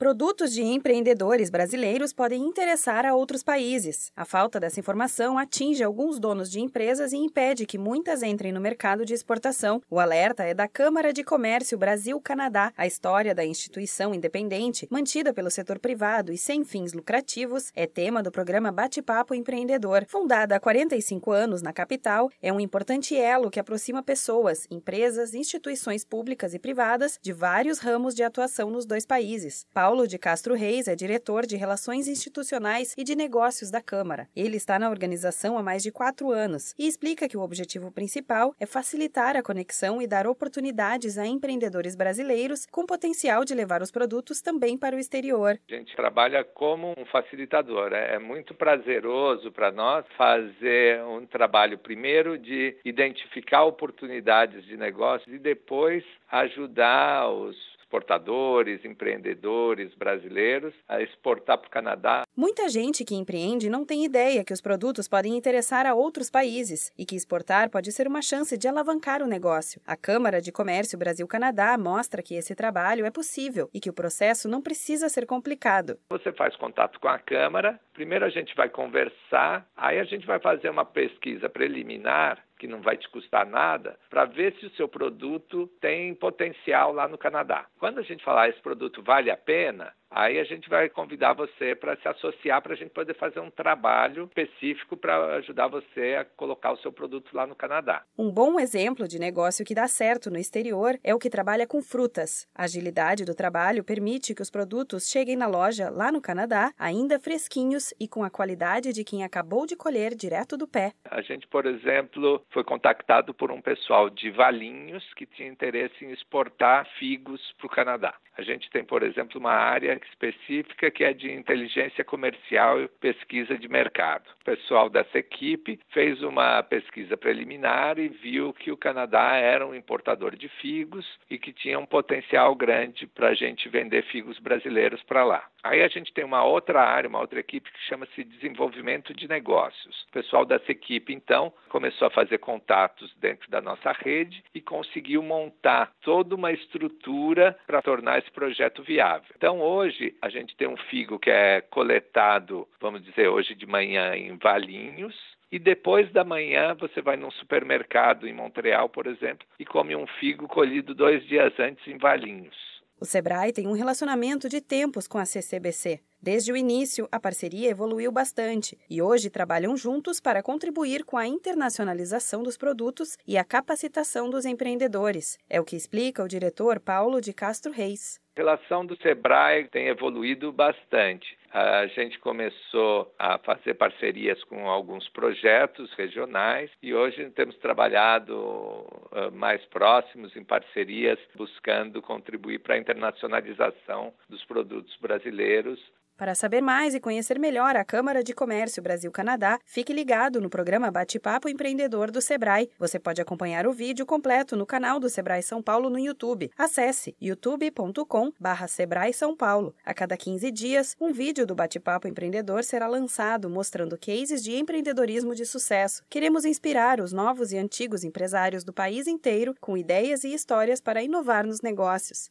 Produtos de empreendedores brasileiros podem interessar a outros países. A falta dessa informação atinge alguns donos de empresas e impede que muitas entrem no mercado de exportação. O alerta é da Câmara de Comércio Brasil-Canadá. A história da instituição independente, mantida pelo setor privado e sem fins lucrativos, é tema do programa Bate-Papo Empreendedor. Fundada há 45 anos na capital, é um importante elo que aproxima pessoas, empresas, instituições públicas e privadas de vários ramos de atuação nos dois países. Paulo de Castro Reis é diretor de Relações Institucionais e de Negócios da Câmara. Ele está na organização há mais de quatro anos e explica que o objetivo principal é facilitar a conexão e dar oportunidades a empreendedores brasileiros com potencial de levar os produtos também para o exterior. A gente trabalha como um facilitador. É muito prazeroso para nós fazer um trabalho, primeiro, de identificar oportunidades de negócios e depois ajudar os exportadores, empreendedores brasileiros a exportar para o Canadá. Muita gente que empreende não tem ideia que os produtos podem interessar a outros países e que exportar pode ser uma chance de alavancar o negócio. A Câmara de Comércio Brasil-Canadá mostra que esse trabalho é possível e que o processo não precisa ser complicado. Você faz contato com a Câmara, primeiro a gente vai conversar, aí a gente vai fazer uma pesquisa preliminar que não vai te custar nada, para ver se o seu produto tem potencial lá no Canadá. Quando a gente falar esse produto vale a pena, Aí a gente vai convidar você para se associar para a gente poder fazer um trabalho específico para ajudar você a colocar o seu produto lá no Canadá. Um bom exemplo de negócio que dá certo no exterior é o que trabalha com frutas. A agilidade do trabalho permite que os produtos cheguem na loja lá no Canadá ainda fresquinhos e com a qualidade de quem acabou de colher direto do pé. A gente, por exemplo, foi contactado por um pessoal de Valinhos que tinha interesse em exportar figos para o Canadá. A gente tem, por exemplo, uma área específica que é de inteligência comercial e pesquisa de mercado. O pessoal dessa equipe fez uma pesquisa preliminar e viu que o Canadá era um importador de figos e que tinha um potencial grande para a gente vender figos brasileiros para lá. Aí a gente tem uma outra área, uma outra equipe que chama-se desenvolvimento de negócios. O pessoal dessa equipe, então, começou a fazer contatos dentro da nossa rede e conseguiu montar toda uma estrutura para tornar esse projeto viável. Então, hoje, a gente tem um figo que é coletado, vamos dizer, hoje de manhã em Valinhos, e depois da manhã você vai num supermercado em Montreal, por exemplo, e come um figo colhido dois dias antes em Valinhos. O Sebrae tem um relacionamento de tempos com a CCBC. Desde o início, a parceria evoluiu bastante e hoje trabalham juntos para contribuir com a internacionalização dos produtos e a capacitação dos empreendedores. É o que explica o diretor Paulo de Castro Reis. A relação do Sebrae tem evoluído bastante. A gente começou a fazer parcerias com alguns projetos regionais e hoje temos trabalhado mais próximos em parcerias, buscando contribuir para a internacionalização dos produtos brasileiros para saber mais e conhecer melhor a Câmara de Comércio Brasil-Canadá, fique ligado no programa Bate-Papo Empreendedor do Sebrae. Você pode acompanhar o vídeo completo no canal do Sebrae São Paulo no YouTube. Acesse youtube.com/barra Sebrae São Paulo. A cada 15 dias, um vídeo do Bate-Papo Empreendedor será lançado mostrando cases de empreendedorismo de sucesso. Queremos inspirar os novos e antigos empresários do país inteiro com ideias e histórias para inovar nos negócios.